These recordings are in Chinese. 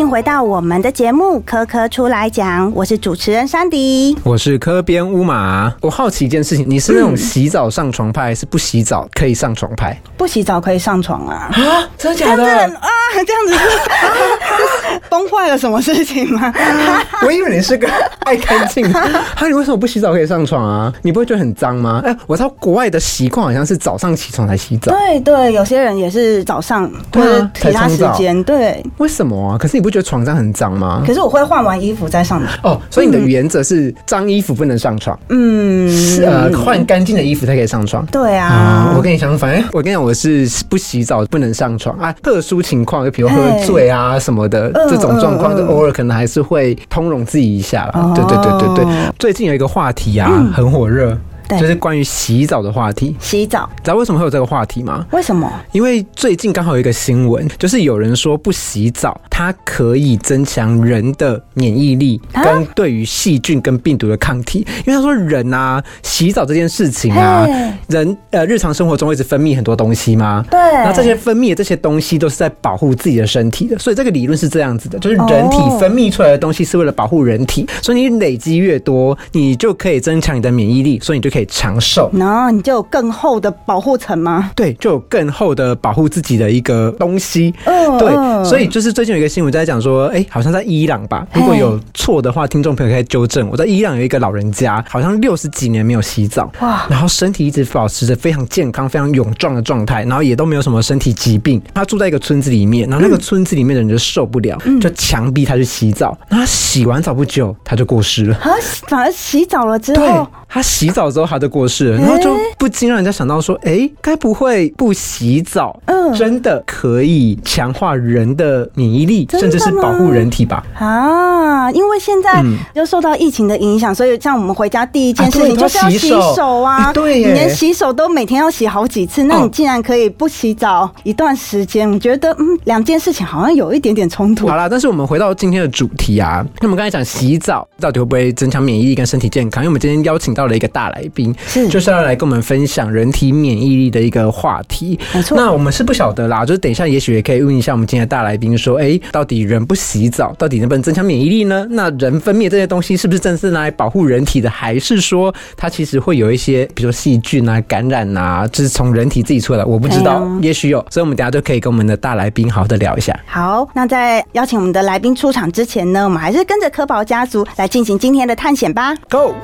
迎回到我们的节目《科科出来讲》，我是主持人珊迪。我是科边乌马。我好奇一件事情，你是那种洗澡上床派，还是不洗澡可以上床派？不洗澡可以上床啊？啊，真的假的啊，这样子是 崩坏了什么事情吗？我以为你是个爱干净。哈，你为什么不洗澡可以上床啊？你不会觉得很脏吗？哎、我知道国外的习惯好像是早上起床才洗澡，对对，有些人也是早上或对其他时间，对。为什么啊？可是你不觉得床上很脏吗？可是我会换完衣服再上床。哦，所以你的原则是脏衣服不能上床，嗯，呃，换干净的衣服才可以上床。对啊啊，，我跟你相反，哎我跟你讲，我是不洗澡不能上床啊。特殊情况，就比如喝醉啊什么的嗯这种状况，嗯就偶尔可能还是会通融自己一下啦。哦对对对对对，最近有一个话题啊，很火热。对就是关于洗澡的话题，洗澡你知道为什么会有这个话题吗？为什么？因为最近刚好有一个新闻，就是有人说不洗澡，它可以增强人的免疫力啊跟对于细菌跟病毒的抗体。因为他说人啊，洗澡这件事情啊，人呃日常生活中会一直分泌很多东西吗？对，那这些分泌的这些东西都是在保护自己的身体的，所以这个理论是这样子的，就是人体哦分泌出来的东西是为了保护人体，所以你累积越多，你就可以增强你的免疫力，所以你就可以长寿。然后你就有更厚的保护层吗？对，就有更厚的保护自己的一个东西。嗯对，嗯所以就是最近有一个新闻在讲说，哎、好像在伊朗吧，如果有错的话，听众朋友可以纠正我。在伊朗有一个老人家，好像六十几年没有洗澡，哇然后身体一直保持着非常健康、非常勇壮的状态，然后也都没有什么身体疾病。他住在一个村子里面，然后那个村子里面的人就受不了，嗯就强逼他去洗澡。那他洗完澡不久，他就过世了。啊，反而洗澡了之对后，他洗澡之后他的过世了，然后就不禁让人家想到说，哎、该不会不洗澡，嗯真的可以强化人的免疫力，甚至是保护人体吧？啊，因为现在嗯就受到疫情的影响，所以像我们回家第一件事情就是要洗手手啊。哎对你连洗手都每天要洗好几次，那哦你竟然可以不洗澡一段时间，我觉得嗯，两件事情好像有一点点冲突好。啦，但是我们回到今天的主题啊，那我们刚才讲洗澡到底会不会增强免疫力跟身体健康？因为我们今天邀请到了一个大来宾，是就是要来跟我们分享人体免疫力的一个话题。没错那我们是不晓得啦，就是等一下也许也可以问一下我们今天的大来宾说，哎、到底人不洗澡，到底能不能增强免疫力呢？那人分泌这些东西是不是正是拿来保护人体的，还是说它其实会有一些，比如说细菌啊、感染啊，就是从人体自己出来的？我不知道，哎也许有，所以我们等下就可以跟我们的大来宾好好的聊一下。好，那在邀请我们的来宾出场之前呢，我们还是跟着科宝家族来进行今天的探险吧。Go！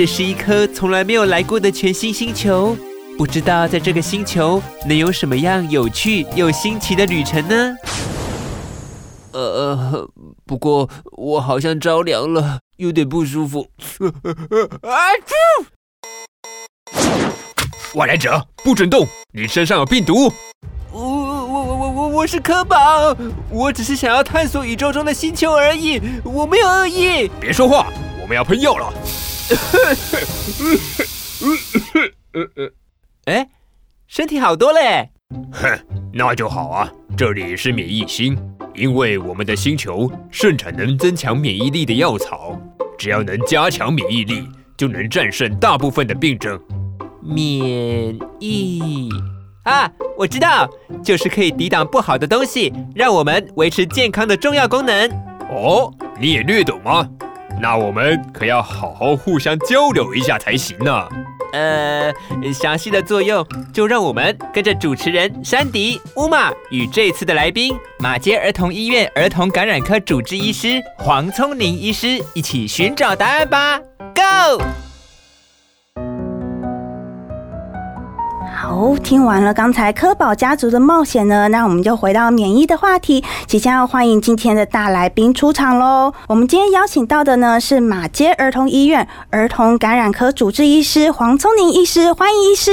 这是一颗从来没有来过的全新星球，不知道在这个星球能有什么样有趣又新奇的旅程呢？呃，不过我好像着凉了，有点不舒服。啊啾！外来者，不准动！你身上有病毒。我我我我我我是科宝，我只是想要探索宇宙中的星球而已，我没有恶意。别说话，我们要喷药了。哎，身体好多嘞！哼，那就好啊。这里是免疫星，因为我们的星球盛产能增强免疫力的药草，只要能加强免疫力，就能战胜大部分的病症。免疫啊，我知道，就是可以抵挡不好的东西，让我们维持健康的重要功能。哦，你也略懂吗？那我们可要好好互相交流一下才行呢。呃，详细的作用就让我们跟着主持人珊迪乌玛与这次的来宾马街儿童医院儿童感染科主治医师黄聪宁医师一起寻找答案吧。Go！好，听完了刚才科宝家族的冒险呢，那我们就回到免疫的话题，即将要欢迎今天的大来宾出场喽。我们今天邀请到的呢是马街儿童医院儿童感染科主治医师黄聪宁医师，欢迎医师。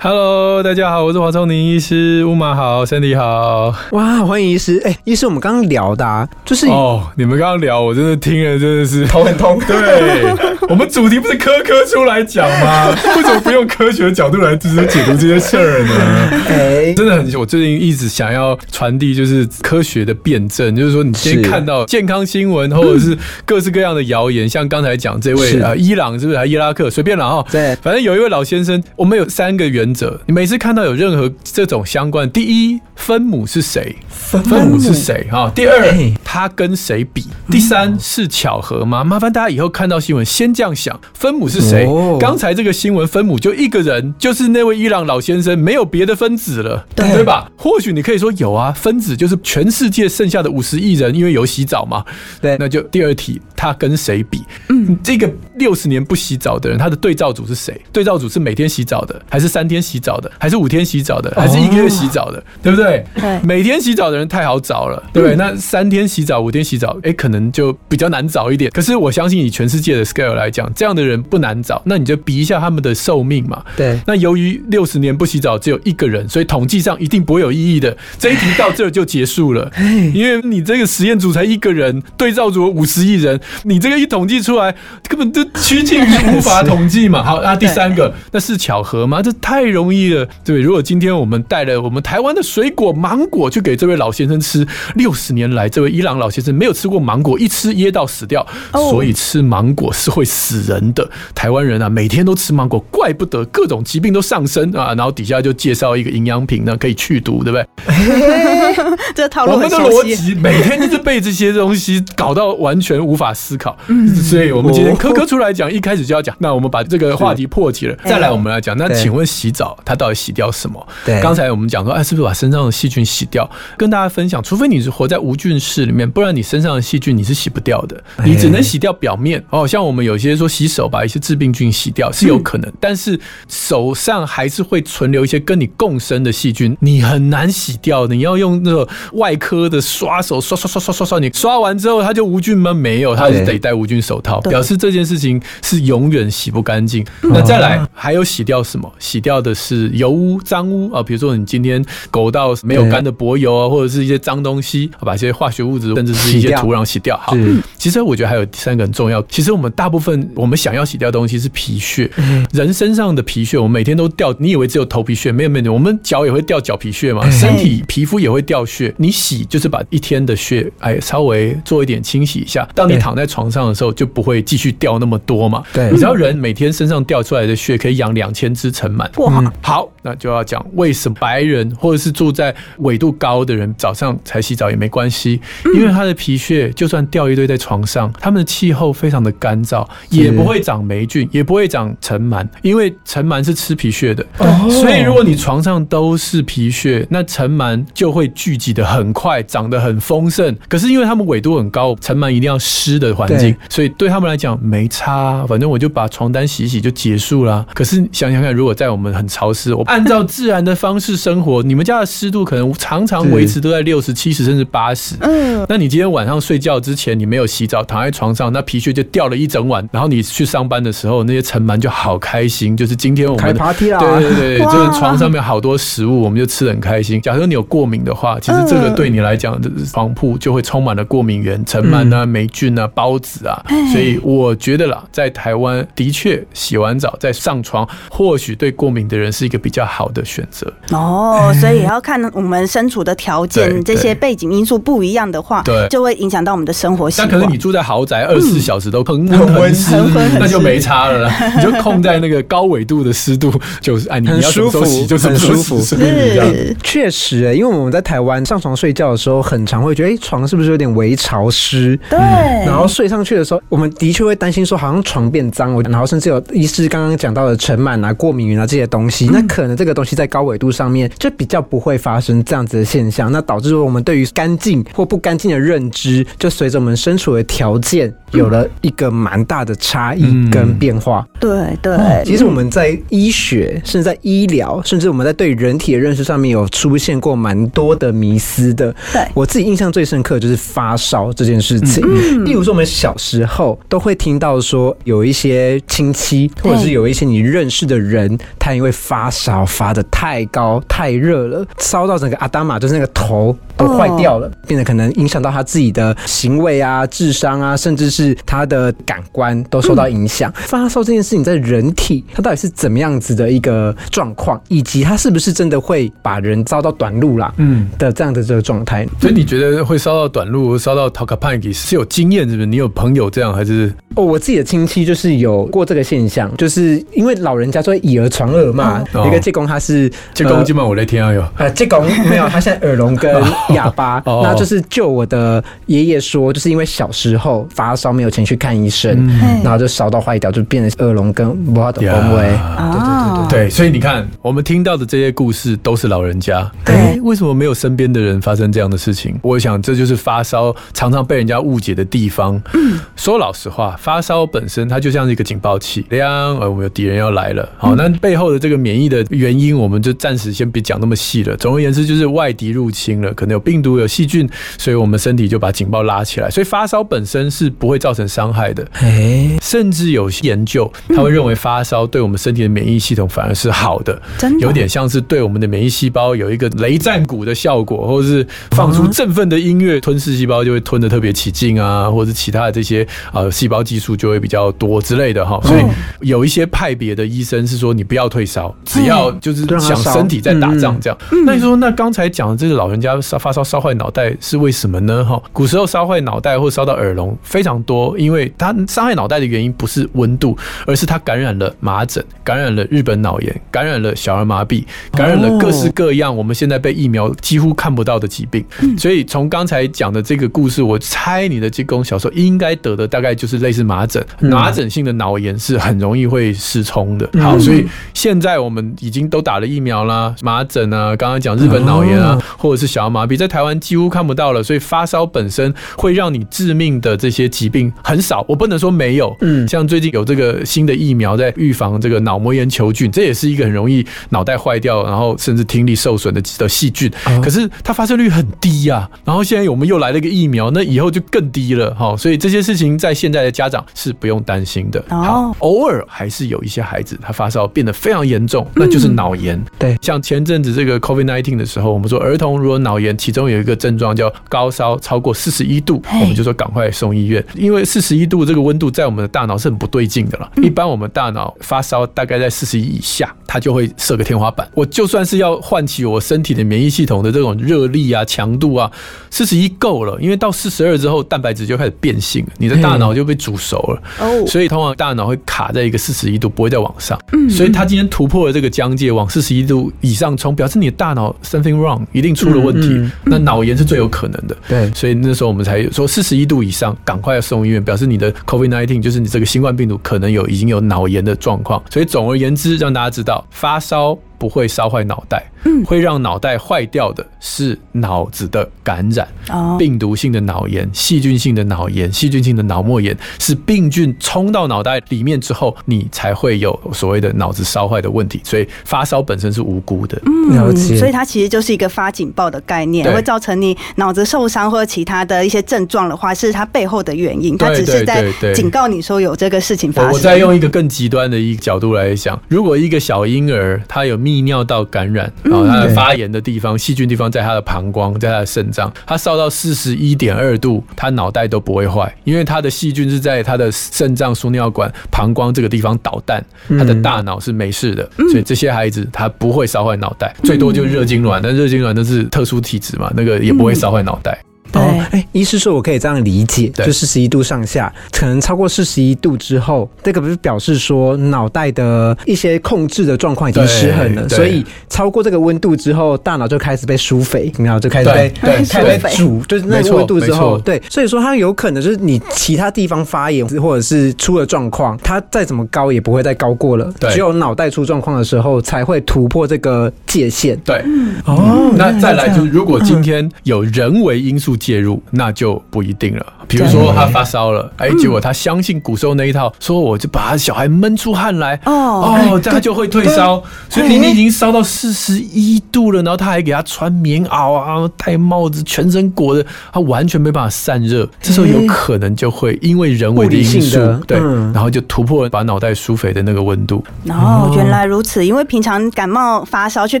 Hello，大家好，我是黄聪宁医师，乌马好，Sandy 好。哇，欢迎医师！哎、医师，我们刚刚聊的、啊，就是哦，你们刚刚聊，我真的听了，真的是头很痛。对，我们主题不是科科出来讲吗？为什么不用科学的角度来直接解读这些事儿呢？哎，真的很，我最近一直想要传递就是科学的辩证，就是说你先看到健康新闻或者是各式各样的谣言，像刚才讲这位啊呃伊朗是不是还伊拉克？随便了哈，对。反正有一位老先生，我们有三个原则，你每次看到有任何这种相关，第一分母是谁，分母。是谁哈，第二哎。他跟谁比，第三是巧合吗？麻烦大家以后看到新闻先这样想，分母是谁？哦？刚才这个新闻分母就一个人，就是那位伊朗老先生，没有别的分子了，对对吧？或许你可以说有啊，分子就是全世界剩下的五十亿人，因为有洗澡嘛。对那就第二题，他跟谁比？嗯，这个六十年不洗澡的人，他的对照组是谁？对照组是每天洗澡的，还是三天洗澡的，还是五天洗澡的，还是一个月洗澡的？对不对？对每天洗澡的人太好找了，对不对？那三天洗澡、五天洗澡，哎，可能就比较难找一点。可是我相信以全世界的 scale 来讲，这样的人不难找。那你就比一下他们的寿命嘛。对那由于六十年不洗澡只有一个人，所以统计上一定不会有意义的。这一题到这儿就结束了，因为你这个实验组才一个人，对照组五十亿人，你这个一统计出来，根本就趋近于无法统计嘛。好，那第三个，那是巧合吗？这太容易了，对。如果今天我们带了我们台湾的水果芒果去给这位老先生吃，六十年来这位伊朗老先生没有吃过芒果，一吃噎到死掉，哦所以吃芒果是会死人的。台湾人啊，每天都吃芒果，怪不得各种疾病都上升啊。然后底下就介绍一个营养品呢，可以去毒，对不对？这套路我们的。逻辑每天就是被这些东西搞到完全无法思考，嗯所以我们今天科科出来讲，一开始就要讲，那我们把这个话题破题了，再来我们来讲，那请问洗澡它到底洗掉什么？对刚才我们讲说，哎，是不是把身上的细菌洗掉？跟大家分享，除非你是活在无菌室里面，不然你身上的细菌你是洗不掉的，你只能洗掉表面。哦，像我们有些说洗手把一些致病菌洗掉是有可能，但是手上还是会存留一些跟你共生的细菌，你很难洗掉的。你要用那个外科的刷手刷刷刷刷刷刷，你刷完之后它就无菌吗？没有，它还是得戴无菌手套，对表示这件事情是永远洗不干净。嗯那再来还有洗掉什么？洗掉的是油污、脏污啊，比如说你今天狗到没有干的柏油啊，或者是一些脏东西，把一些化学物质甚至是一些土壤洗掉。好，其实我觉得还有第三个很重要。其实我们大部分我们想要洗掉的东西是皮屑，人身上的皮屑，我们每天都掉。你以为只有头皮屑？没有没有，我们脚也会掉脚皮屑嘛，身体皮肤也会掉屑。你洗就是把一天的屑，哎，稍微做一点清洗一下。当你躺在床上的时候，就不会继续掉那么多嘛。对你知道人每天身上掉出来的血可以养两千只尘螨。哇，好，那就要讲为什么白人或者是住在纬度高的人早上才洗澡也没关系，因为他的皮屑就算掉一堆在床上，他们的气候非常的干燥，也不会长霉菌，也不会长尘螨，因为尘螨是吃皮屑的。所以如果你床上都是皮屑，那尘螨就会聚集的很快，长得很丰盛。可是因为他们纬度很高，尘螨一定要湿的环境，所以对他们来讲没差，反正我就把床单洗洗就结束了。可是想想看，如果在我们很潮湿，我按照自然的方式生活，你们家的湿度可能常常维持都在六十、七十甚至八十。嗯，那你今天晚上睡觉之前你没有洗澡，躺在床上，那皮屑就掉了一整晚。然后你去上班的时候，那些尘螨就好开心，就是今天我们对对对，就是床上面好多食物，我们就吃的很开心。假如你有过敏的话，其实这个对你来讲，床铺就会充满了过敏源、尘螨啊、霉菌啊、孢子啊。所以我觉得啦，在台湾的确洗完澡再上床，或许对过敏的人是一个比较好的选择。哦，所以也要看我们身处的条件，这些背景因素不一样的话，对就会影响到我们的生活习惯。但可能你住在豪宅，二十四小时都恒温恒湿恒温湿，那就没差了啦。你就控在那个高纬度的湿度，就是哎，你你要什么时候舒服洗就什么时候洗，很舒服是不是这样？是确实、欸，因为我们在台湾上床睡觉的时候，很常会觉得，哎、床是不是有点微潮湿？对，然后睡上去的时候，我们的确会担心说，好像床变脏，我然后甚至有医师刚刚讲到的尘螨啊、过敏源啊这些东西，那可能这个东西在高纬度上面就比较不会发生这样子的现象，那导致说我们对于干净或不干净的认知，就随着我们身处的条件有了一个蛮大的差异跟变化。对对，哦其实我们在医学，甚至在医疗，甚至我们在对人体的认识上面有出现过蛮多的迷思的。对我自己印象最深刻就是发烧这件事情。嗯例如说，我们小时候都会听到说，有一些亲戚或者是有一些你认识的人，他因为发烧发的太高、太热了，烧到整个阿达玛就是那个头都坏掉了，变得可能影响到他自己的行为啊、智商啊，甚至是是他的感官都受到影响。发烧这件事情在人体，它到底是怎么样子的一个状况，以及它是不是真的会把人烧到短路啦？嗯，的这样的这个状态。所以你觉得会烧到短路、烧到 t a k a p a n k i 是有经验，是不是？你有朋友这样，还是哦，我自己的亲戚就是有过这个现象，就是因为老人家说以讹传讹嘛。哦一个济公他是济公今晚我来听啊有。呃，济公没有，他现在耳聋跟哑巴，哦那就是就我的爷爷说，就是因为小时候发烧没有钱去看医生，然后就烧到坏掉，就变成恶龙跟无法的风威。哦，对，所以你看，我们听到的这些故事都是老人家。对诶为什么没有身边的人发生这样的事情？我想这就是发烧常常被人家误解的地方。嗯说老实话，发烧本身它就像是一个警报器，亮，呃，我们有敌人要来了。好，那背后的这个免疫的原因，我们就暂时先别讲那么细了。总而言之，就是外敌入侵了，可能有病毒、有细菌，所以我们身体就把警报拉起来。所以发烧本身是不会造成伤害的。哎，甚至有些研究，他会认为发烧对我们身体的免疫系统反而是好的，真的有点像是对我们的免疫细胞有一个雷战鼓的效果，或者是放出振奋的音乐，吞噬细胞就会吞的特别起劲啊，或者其他的这些呃细胞激素就会比较多之类的哈。所以有一些派别的医生是说你不要退烧，只要就是想身体在打仗这样。那你说那刚才讲的这个老人家烧发烧烧坏脑袋是为什么呢？哈，古时候烧坏脑袋或烧到耳聋非常多，因为它伤害脑袋的原因不是温度，而是它感染了麻疹，感染了日本脑炎，感染了小儿麻痹，感染了各式各样我们现在被疫苗几乎看不到的疾病。所以从刚才讲的这个故事，我猜你的济公小时候应该得的大概就是类似麻疹，麻疹性的脑炎是很容易会失聪的。好，所以现在我们已经都打了疫苗啦，麻疹啊，刚刚讲日本脑炎啊，或者是小儿麻痹，在台湾几乎看不到了。所以发烧本身会让你致命的这些疾病很少，我不能说没有。嗯，像最近有这个新的疫苗在预防这个脑膜炎球菌，这也是一个很容易脑袋坏掉，然后甚至听力受损的的细菌。可是它发生率很低呀、然后现在我们又来了一个疫苗，那以后就更低了哈。所以这些事情在现在的家长是不用担心的。哦好，偶尔还是有一些孩子他发烧变得非常严重，那就是脑炎。对像前阵子这个 COVID 1 9的时候，我们说儿童如果脑炎，其中有一个症状叫高烧超过四十一度，我们就说赶快送医院，因为四十一度这个温度在我们的大脑是很不对劲的了。一般我们大脑发烧大概在四十一以下，它就会设个天花板。我就算是要唤起我身体的免疫系统的这种热力啊、强度啊，四十一够了，因为到四十二之后，蛋白质就开始变性了，你的大脑就被煮熟了。哦，所以通常大脑会卡在一个四十一度，不会再往上。嗯所以他今天突破了这个疆界，往四十一度以上冲，表示你的大脑 something wrong，一定出了问题。嗯那脑炎是最有可能的。对所以那时候我们才说四十一度以上，赶快要送医院，表示你的 COVID 1 9就是你这个新冠病毒可能有已经有脑炎的状况。所以总而言之，让大家知道，发烧不会烧坏脑袋，会让脑袋坏掉的是脑子的感染。哦，病毒性的脑炎、细菌性的脑炎、细菌性的脑膜炎，是病菌冲到脑袋里面之后，你才会有所谓的脑子烧坏的问题。所以发烧本身是无辜的。嗯。所以它其实就是一个发警报的概念，会造成你脑子受伤或者其他的一些症状的话，是它背后的原因，它只是在警告你说有这个事情发生。我我再用一个更极端的一个角度来想，如果一个小婴儿他有泌尿道感染，然后他的发炎的地方、细菌地方在他的膀胱，在他的肾脏，他烧到四十一点二度，他脑袋都不会坏，因为他的细菌是在他的肾脏、输尿管、膀胱这个地方捣蛋，他的大脑是没事的，所以这些孩子他不会烧坏脑袋，最多就热痉挛，但热痉挛都是特殊体质嘛，那个也不会烧坏脑袋。对。哦，哎，医师说我可以这样理解，就四十一度上下，可能超过四十一度之后，这个不是表示说脑袋的一些控制的状况已经失衡了，所以超过这个温度之后，大脑就开始被疏肥，然后就开始被对对开始被对煮，就是那个温度之，后对，所以说它有可能就是你其他地方发炎或者是出了状况，它再怎么高也不会再高过了，对。只有脑袋出状况的时候才会突破这个界限。对，哦那再来就是，如果今天有人为因素介入，那就不一定了。比如说他发烧了，哎，结果他相信古时候那一套，说我就把他小孩闷出汗来，哦哦，这样他就会退烧。所以你已经烧到四十一度了，然后他还给他穿棉袄啊，戴帽子，全身裹着，他完全没办法散热。这时候有可能就会因为人为的因素，对，嗯然后就突破把脑袋疏肥的那个温度。哦，原来如此。因为平常感冒发烧去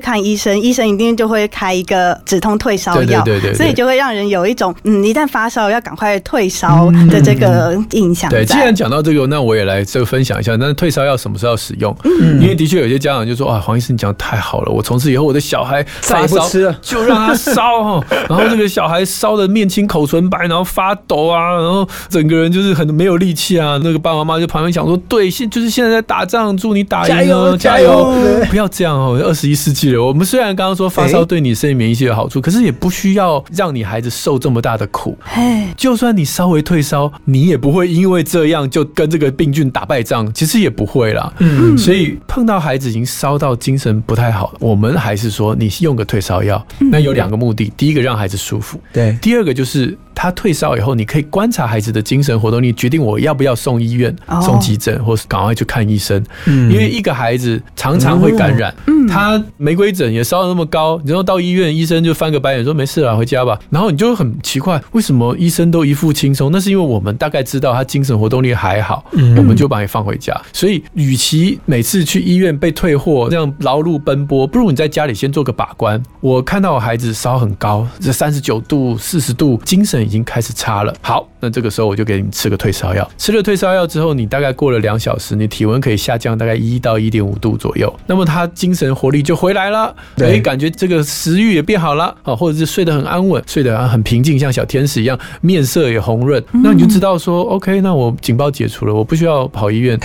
看医生，医生一定就会开一个止痛退烧药，对对对对对所以就会让人有一种嗯，一旦发烧要赶快退退烧的这个印象在。对，既然讲到这个，那我也来这个分享一下。那退烧药什么时候要使用？嗯因为的确有些家长就说啊，黄医生你讲得太好了，我从此以后我的小孩再也发烧不吃了就让他烧哈，然后这个小孩烧的面青口唇白，然后发抖啊，然后整个人就是很没有力气啊。那个爸爸妈妈就旁边讲说，对，现就是现在在打仗，祝你打赢加油哦，加油 不要这样哦，二十一世纪了。我们虽然刚刚说发烧对你身体免疫系有好处，可是也不需要让你孩子受这么大的苦。嘿，就算你稍微退烧，你也不会因为这样就跟这个病菌打败仗，其实也不会啦。嗯，所以碰到孩子已经烧到精神不太好，我们还是说你用个退烧药。那有两个目的，第一个让孩子舒服，对，第二个就是他退烧以后，你可以观察孩子的精神活动，你决定我要不要送医院、哦送急诊，或是赶快去看医生。因为一个孩子常常会感染，他玫瑰疹也烧的那么高，然后到医院，医生就翻个白眼说没事了，回家吧。然后你就很奇怪，为什么医生都一副轻松？那是因为我们大概知道他精神活动力还好，我们就把你放回家。所以，与其每次去医院被退货，这样劳碌奔波，不如你在家里先做个把关。我看到我孩子烧很高，这三十九度、四十度，精神已经开始差了。好，那这个时候我就给你吃个退烧药。吃了退烧药之后，你大概过了两小时，你体温可以下降大概一到一点五度左右，那么他精神活力就回来了，对哎，感觉这个食欲也变好了啊，或者是睡得很安稳，睡得很平静，像小天使一样，面色也红润，那你就知道说，OK，那我警报解除了，我不需要跑医院，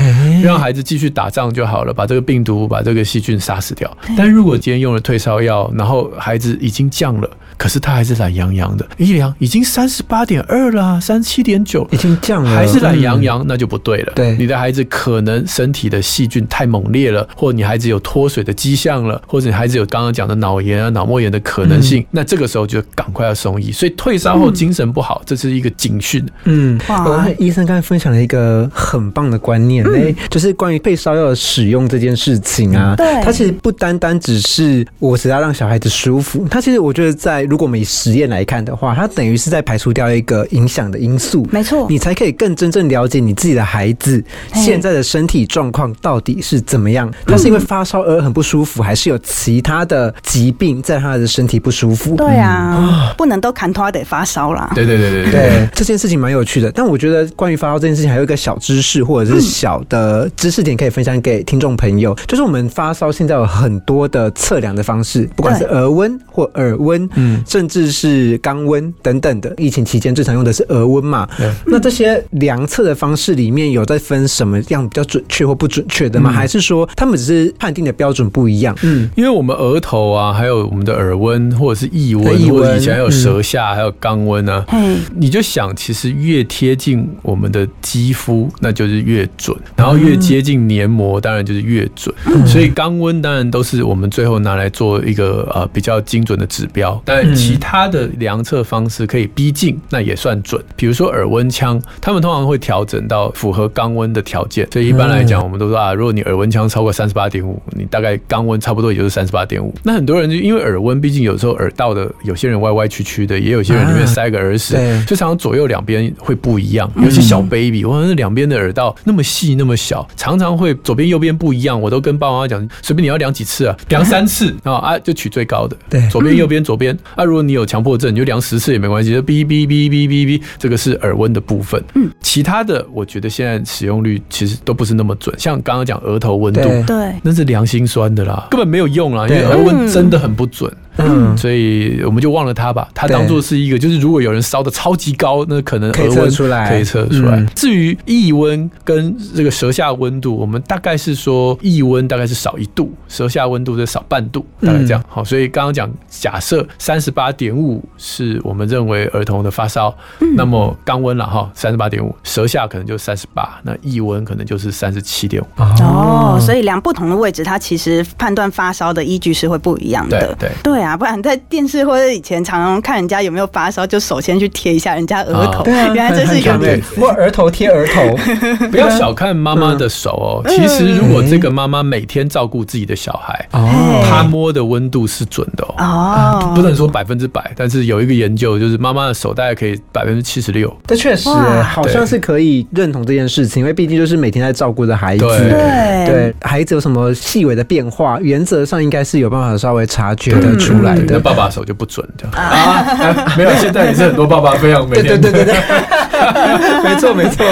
让孩子继续打仗就好了，把这个病毒、把这个细菌杀死掉。但如果今天用了退烧药，然后孩子已经降了，可是他还是懒洋洋的，一量已经三十八点二啦，三七点九，已经降了，还是懒洋嗯。洋，那就不对了。对你的孩子可能身体的细菌太猛烈了，或你孩子有脱水的迹象了，或者你孩子有刚刚讲的脑炎啊、脑膜炎的可能性，那这个时候就赶快要送医。所以退烧后精神不好，这是一个警讯。嗯，哇呃，医生刚才分享了一个很棒的观念，哎、就是关于退烧药的使用这件事情啊。对它其实不单单只是我只要让小孩子舒服，它其实我觉得在如果我们以实验来看的话，它等于是在排除掉一个影响的因素。没错你才可以更真正了解你自己的孩子现在的身体状况到底是怎么样。他是因为发烧而很不舒服，还是有其他的疾病在他的身体不舒服？对啊，不能都砍拖得发烧啦。对对对对对。这件事情蛮有趣的。但我觉得关于发烧这件事情，还有一个小知识或者是小的知识点可以分享给听众朋友，就是我们发烧现在有很多的测量的方式，不管是对额温或耳温，嗯甚至是肛温等等的。疫情期间最常用的是额温嘛？那这些量测的方式里面有在分什么样比较准确或不准确的吗？嗯。还是说他们只是判定的标准不一样？嗯，因为我们额头啊，还有我们的耳温，或者是腋温，或者以前还有舌下，还有肛温啊，嗯，你就想，其实越贴近我们的肌肤，那就是越准，然后越接近黏膜，当然就是越准。所以肛温当然都是我们最后拿来做一个呃比较精准的指标，但其他的量测方式可以逼近，那也算准。比如说耳温枪，他们通常会调整到符合肛温的条件，所以一般来讲，我们都说啊，如果你耳温枪超过三十八点五，你大概肛温差不多也就是三十八点五。那很多人就因为耳温，毕竟有时候耳道的有些人歪歪曲曲的，也有些人里面塞个耳屎，对就常常左右两边会不一样，尤其小 baby，哇，那两边的耳道那么细那么小，常常会左边右边不一样。我都跟爸爸妈妈讲，随便你要量几次啊，量三次啊啊，就取最高的。对左边右边左边。啊，如果你有强迫症，你就量十次也没关系，就哔哔哔哔哔哔，这个是耳温的部分。嗯，其他的我觉得现在使用率其实都不是那么准，像刚刚讲额头温度。对对，那是良心酸的啦，根本没有用啦，因为对额温真的很不准。嗯，所以我们就忘了它吧，它当做是一个，就是如果有人烧的超级高，那可能可以额温测出来。可以测出来。嗯。至于腋温跟这个舌下温度，我们大概是说腋温大概是少一度，舌下温度是少半度，大概这嗯样。好，所以刚刚讲假设三十八点五是我们认为儿童的发烧，嗯。那么肛温了哈，三十八点五，舌下可能就三十八，那腋温可能就是三十七点五。哦，所以量不同的位置，它其实判断发烧的依据是会不一样的。对对对啊，不然在电视或者以前常常看人家有没有发烧，就首先去贴一下人家额头，哦对啊，原来这是一个很常点见或额头贴额头。不要小看妈妈的手哦，其实如果这个妈妈每天照顾自己的小孩，哦，她摸的温度是准的哦。哦，不能说百分之百，但是有一个研究，就是妈妈的手大概可以百分之七十六。这确实好像是可以认同这件事情，因为毕竟就是每天在照顾着孩子。对。对。对。孩子有什么细微的变化，原则上应该是有办法稍微察觉得出出来的。那爸爸手就不准这样啊，哎没有，现在也是很多爸爸非常每天对对对 没错没错。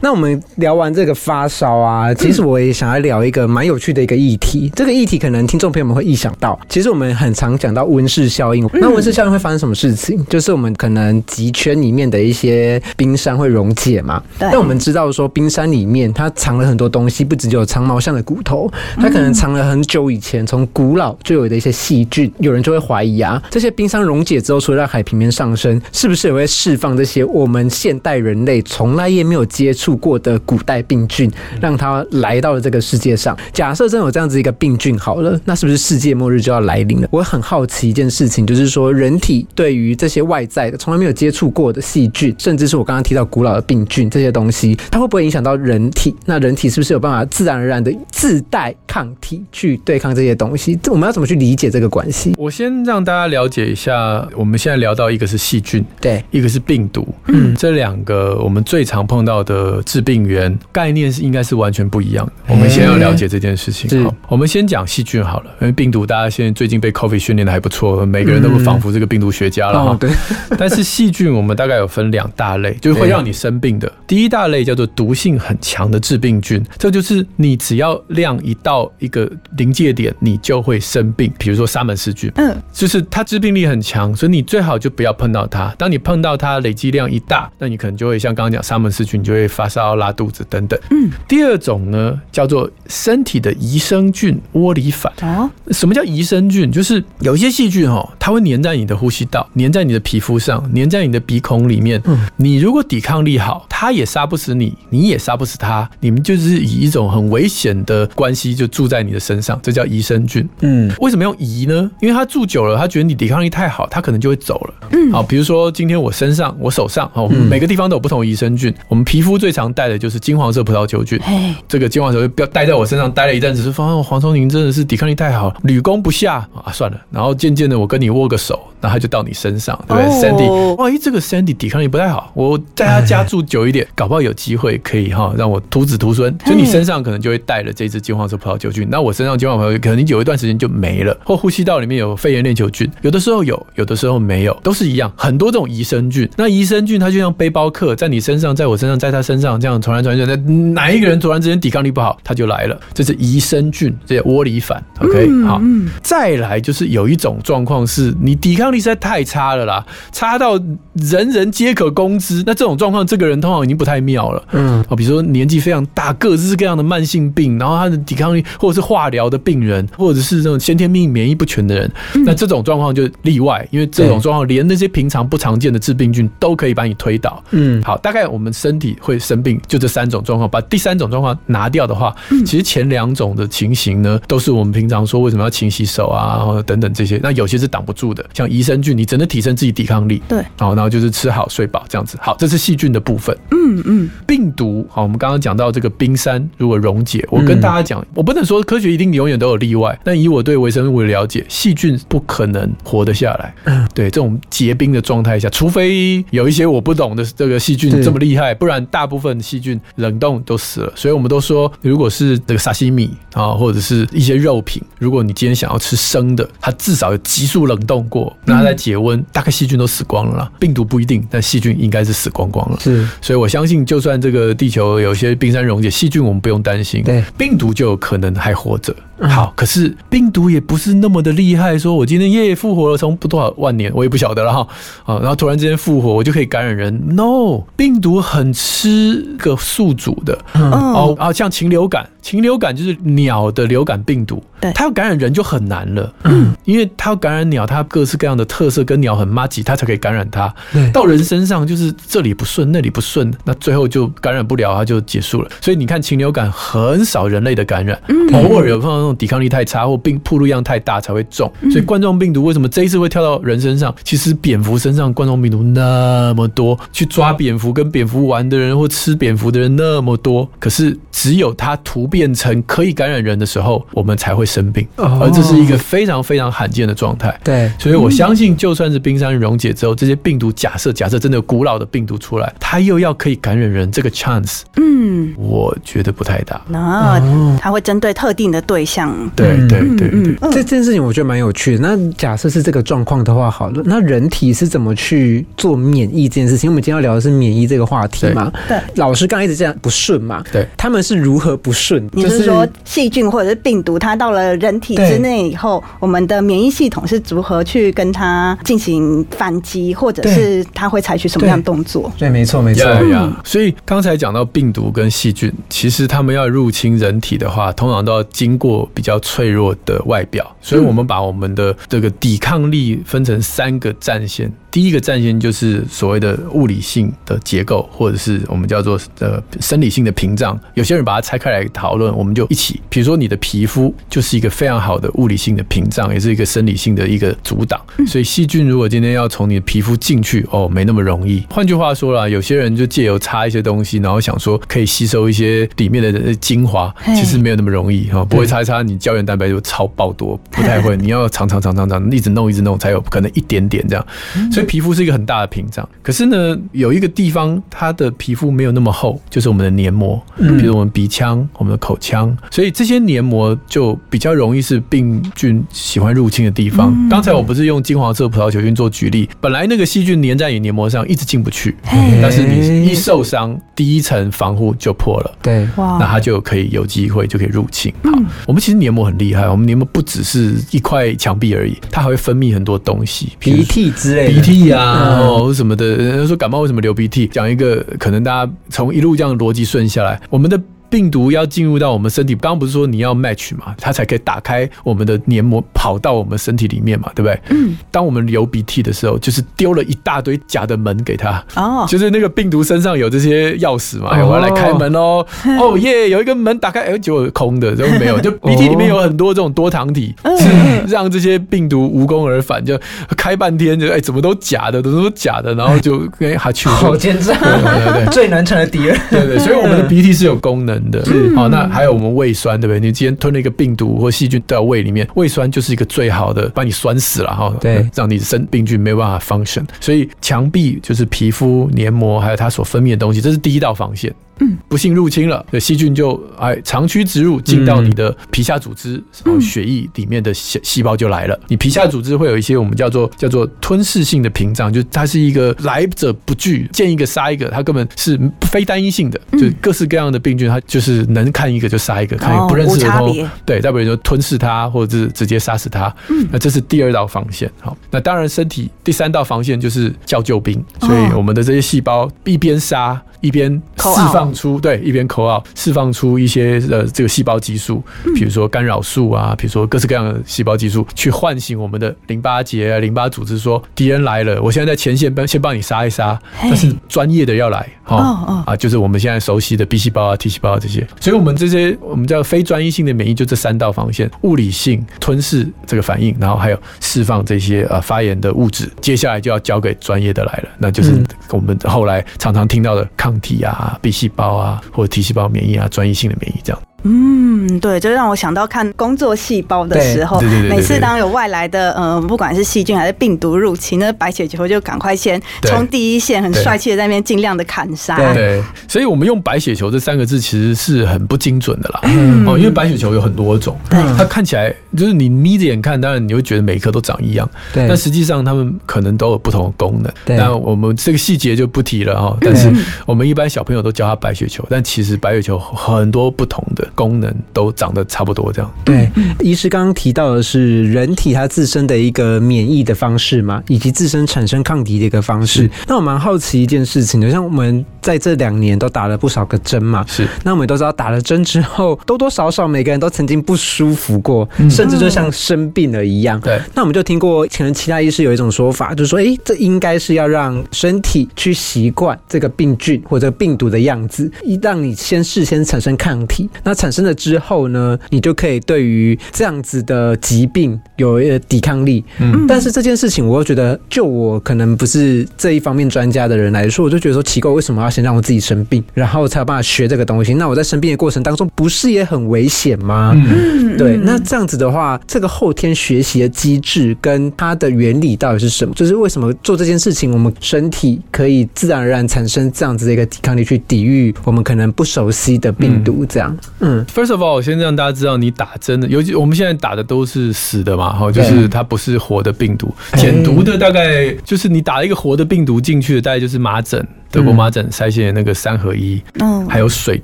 那我们聊完这个发烧啊，其实我也想要聊一个蛮有趣的一个议题。这个议题可能听众朋友们会意想到，其实我们很常讲到温室效应。那温室效应会发生什么事情？就是我们可能极圈里面的一些冰山会溶解嘛。对但我们知道说，冰山里面它藏了很多东西，不只有长毛象的骨头，它可能藏了很久以前从古老就有的一些细菌。有有人就会怀疑啊，这些冰山溶解之后，除了让海平面上升，是不是也会释放这些我们现代人类从来也没有接触过的古代病菌，让它来到了这个世界上？假设真有这样子一个病菌好了，那是不是世界末日就要来临了？我很好奇一件事情，就是说人体对于这些外在的从来没有接触过的细菌，甚至是我刚刚提到古老的病菌这些东西，它会不会影响到人体？那人体是不是有办法自然而然的自带抗体去对抗这些东西？这我们要怎么去理解这个关系？我先让大家了解一下，我们现在聊到一个是细菌，对，一个是病毒，嗯，这两个我们最常碰到的致病源概念是应该是完全不一样的。我们先要了解这件事情。好，我们先讲细菌好了，因为病毒大家现在最近被 COVID 训练的还不错，每个人都仿佛这个病毒学家了哈。哦，对，但是细菌我们大概有分两大类，就是会让你生病的。第一大类叫做毒性很强的致病菌，这就是你只要量一到一个临界点，你就会生病。比如说沙门氏菌，嗯，就是它致病力很强，所以你最好就不要碰到它。当你碰到它，累积量一大，那你可能就会像刚刚讲沙门氏菌，你就会发烧、拉肚子等等。嗯，第二种呢叫做身体的益生菌窝里反。哦，什么叫益生菌？就是有一些细菌哦，它会粘在你的呼吸道，粘在你的皮肤上，粘在你的鼻孔里面。嗯你如果抵抗力好，它也杀不死你，你也杀不死它，你们就是以一种很危险的关系就住在你的身上，这叫益生菌。嗯，为什么用移呢？因为它住久了，他觉得你抵抗力太好，他可能就会走了。嗯，好，比如说今天我身上、我手上，哦，每个地方都有不同的益生菌。我们皮肤最常带的就是金黄色葡萄球菌。哎，这个金黄球不要待在我身上待了一阵子，是发现黄松宁真的是抵抗力太好了，屡攻不下啊，算了。然后渐渐的，我跟你握个手，那他就到你身上，对不对、哦 s a n d y 万一这个 Sandy 抵抗力不太好，我在他家住久一点，搞不好有机会可以哈让我徒子徒孙，就你身上可能就会带了这只金黄色葡萄球菌，那我身上金黄葡萄球菌可能有一段时间就没了，或呼吸道里面有肺炎链球菌，有的时候有，有的时候没有，都是一样，很多这种益生菌。那益生菌它就像背包客，在你身上，在我身上，在他身上这样传来传去，那哪一个人突然之间抵抗力不好，他就来了，这是益生菌，这些窝里反。OK，、好，再来就是有一种状况是你抵抗力实在太差了啦，差到人人皆可攻之。那这种状况，这个人通常已经不太妙了。嗯，哦，比如说年纪非常大，各式各样的慢性病，然后他的抵抗力，或者是化疗的病人，或者是这种先天命免疫不全的人，那这种状况就例外，因为这种状况连那些平常不常见的致病菌都可以把你推倒。嗯，好，大概我们身体会生病，就这三种状况。把第三种状况拿掉的话，其实前两种的情形呢，都是我们平常说为什么要勤洗手啊，然后等等这些。那有些是挡不住的，像益生菌，你只能提升自己抵抗力。对，好，然后就是吃好睡饱这样子。好，这是细菌的部分。嗯嗯，病毒，好，我们刚刚讲到这个冰山如果溶解，我跟大家讲，我不能说科学一定永远都有例外，但以我对微生物的了解，细菌不可能活得下来。对，这种结冰的状态下，除非有一些我不懂的这个细菌这么厉害，不然大部分细菌冷冻都死了。所以我们都说，如果是这个沙西米啊，或者是一些肉品，如果你今天想要吃生的，它至少有急速冷冻过，那它在解温，大概细菌都死光了啦。病毒不一定，但细菌应该是死光光了。是所以我相信，就算这个地球有些冰山溶解，细菌我们不用担心，对，病毒就有可能还活着。好，可是病毒也不是那么的厉害，说我今天耶复活了，从不多少万年，我也不晓得了哈。啊，然后突然之间复活，我就可以感染人？No，病毒很吃个宿主的。哦，啊，像禽流感，禽流感就是鸟的流感病毒，对它要感染人就很难了，嗯，因为它要感染鸟，它各式各样的特色跟鸟很妈吉，它才可以感染它。对到人身上就是这里不顺，那里不顺，那最后就感染不了，它就结束了。所以你看禽流感很少人类的感染，偶尔有碰到抵抗力太差或病铺路量太大才会中。所以冠状病毒为什么这一次会跳到人身上？其实蝙蝠身上冠状病毒那么多，去抓蝙蝠跟蝙蝠玩的人或吃蝙蝠的人那么多，可是只有它突变成可以感染人的时候，我们才会生病，哦而这是一个非常非常罕见的状态。对，所以我相信，就算是冰山溶解之后，这些病毒假设假设真的有古老的病毒出来，它又要可以感染人，这个 chance 嗯，我觉得不太大。那它会针对特定的对象。对嗯对对对，嗯这件事情我觉得蛮有趣的。那假设是这个状况的话，好了，那人体是怎么去做免疫这件事情？因为我们今天要聊的是免疫这个话题嘛。对，老师刚才一直这样不顺嘛，对他们是如何不顺？你就是说细菌或者是病毒，它到了人体之内以后，我们的免疫系统是如何去跟它进行反击，或者是它会采取什么样的动作？对，没错没错。呀呀，所以刚才讲到病毒跟细菌，其实他们要入侵人体的话，通常都要经过比较脆弱的外表，所以我们把我们的这个抵抗力分成三个战线。第一个战线就是所谓的物理性的结构，或者是我们叫做呃生理性的屏障。有些人把它拆开来讨论，我们就一起。比如说你的皮肤就是一个非常好的物理性的屏障，也是一个生理性的一个阻挡。所以细菌如果今天要从你的皮肤进去，哦，没那么容易。换句话说啦，有些人就借由擦一些东西，然后想说可以吸收一些里面的呃精华，其实没有那么容易哈。不会擦一擦，你胶原蛋白就超爆多，不太会。你要常常常常常一直弄一直弄，才有可能一点点这样。所以皮肤是一个很大的屏障。可是呢，有一个地方它的皮肤没有那么厚，就是我们的黏膜，比如我们鼻腔、我们的口腔，所以这些黏膜就比较容易是病菌喜欢入侵的地方。刚才我不是用金黄色葡萄球菌做举例，本来那个细菌粘在你黏膜上一直进不去，但是你一受伤，第一层防护就破了。对，哇那它就可以有机会就可以入侵。好，我们其实黏膜很厉害，我们黏膜不只是一块墙壁而已，它还会分泌很多东西，鼻涕之类的。鼻涕啊，哦或什么的。人家说感冒为什么流鼻涕？讲一个可能大家从一路这样逻辑顺下来，我们的。病毒要进入到我们身体，刚刚不是说你要 match 嘛，它才可以打开我们的黏膜，跑到我们身体里面嘛，对不对？嗯。当我们流鼻涕的时候，就是丢了一大堆假的门给他，哦，就是那个病毒身上有这些钥匙嘛，哎我要来开门哦，哦耶，有一个门打开，哎，结果空的，都没有，就鼻涕里面有很多这种多糖体，是让这些病毒无功而返，就开半天就哎怎么都假的，怎么都假的，然后就哎哈去，好奸诈，对对对最难缠的敌人。对对，所以我们的 鼻涕是有功能的。好，那还有我们胃酸，对不对？你今天吞了一个病毒或细菌到胃里面，胃酸就是一个最好的把你酸死了哈，对让你生病菌没有办法 function。所以墙壁就是皮肤、黏膜，还有它所分泌的东西，这是第一道防线。嗯，不幸入侵了，对细菌就哎长驱直入，进到你的皮下组织、然后血液里面的细细胞就来了。你皮下组织会有一些我们叫做叫做吞噬性的屏障，就它是一个来者不拒，见一个杀一个，它根本是非单一性的，就各式各样的病菌，它就是能看一个就杀一个，看一个哦不认识的通无差别对，代表就吞噬它，或者是直接杀死它。那这是第二道防线。好，那当然身体第三道防线就是叫救兵，所以我们的这些细胞一边杀一边释口号放出，对，一边口号释放出一些呃这个细胞激素，比如说干扰素啊，比如说各式各样的细胞激素，去唤醒我们的淋巴结啊、淋巴组织，说敌人来了，我现在在前线帮先帮你杀一杀，但是专业的要来，哦哦。啊，就是我们现在熟悉的 B 细胞啊、T 细胞啊这些，所以我们这些我们叫非专一性的免疫，就这三道防线：物理性吞噬这个反应，然后还有释放这些呃发炎的物质。接下来就要交给专业的来了，那就是我们后来常常听到的抗体啊、B 细胞啊或者 T 细胞免疫啊、专一性的免疫这样。嗯，对，就让我想到看工作细胞的时候，每次当有外来的呃，不管是细菌还是病毒入侵，那白血球就赶快先对。冲第一线，很帅气的在那边尽量的砍杀。对。对，所以我们用白血球这三个字其实是很不精准的啦。嗯。哦，因为白血球有很多种，它看起来就是你眯着眼看，当然你会觉得每一颗都长一样，对。但实际上它们可能都有不同的功能。对。那我们这个细节就不提了哈。但是我们一般小朋友都叫它白血球，但其实白血球很多不同的功能都长得差不多这样。对，医师刚刚提到的是人体它自身的一个免疫的方式嘛，以及自身产生抗体的一个方式。那我蛮好奇一件事情的，像我们在这两年都打了不少个针嘛，是那我们都知道打了针之后，多多少少每个人都曾经不舒服过，甚甚至就像生病了一样。对，那我们就听过，可能其他医师有一种说法，就是说，诶，这应该是要让身体去习惯这个病菌或者病毒的样子，一让你先事先产生抗体。那产生了之后呢，你就可以对于这样子的疾病有呃抵抗力。嗯但是这件事情，我又觉得，就我可能不是这一方面专家的人来说，我就觉得说奇怪，为什么要先让我自己生病，然后才有办法学这个东西？那我在生病的过程当中，不是也很危险吗？嗯，对，那这样子的话，这个后天学习的机制跟它的原理到底是什么？就是为什么做这件事情，我们身体可以自然而然产生这样子的一个抵抗力，去抵御我们可能不熟悉的病毒，这样。嗯 First of all，我先让大家知道，你打针的，尤其我们现在打的都是死的嘛，哈，就是它不是活的病毒。减毒的大概就是你打了一个活的病毒进去的，大概就是麻疹。德国麻疹腮腺炎那个三合一，嗯还有水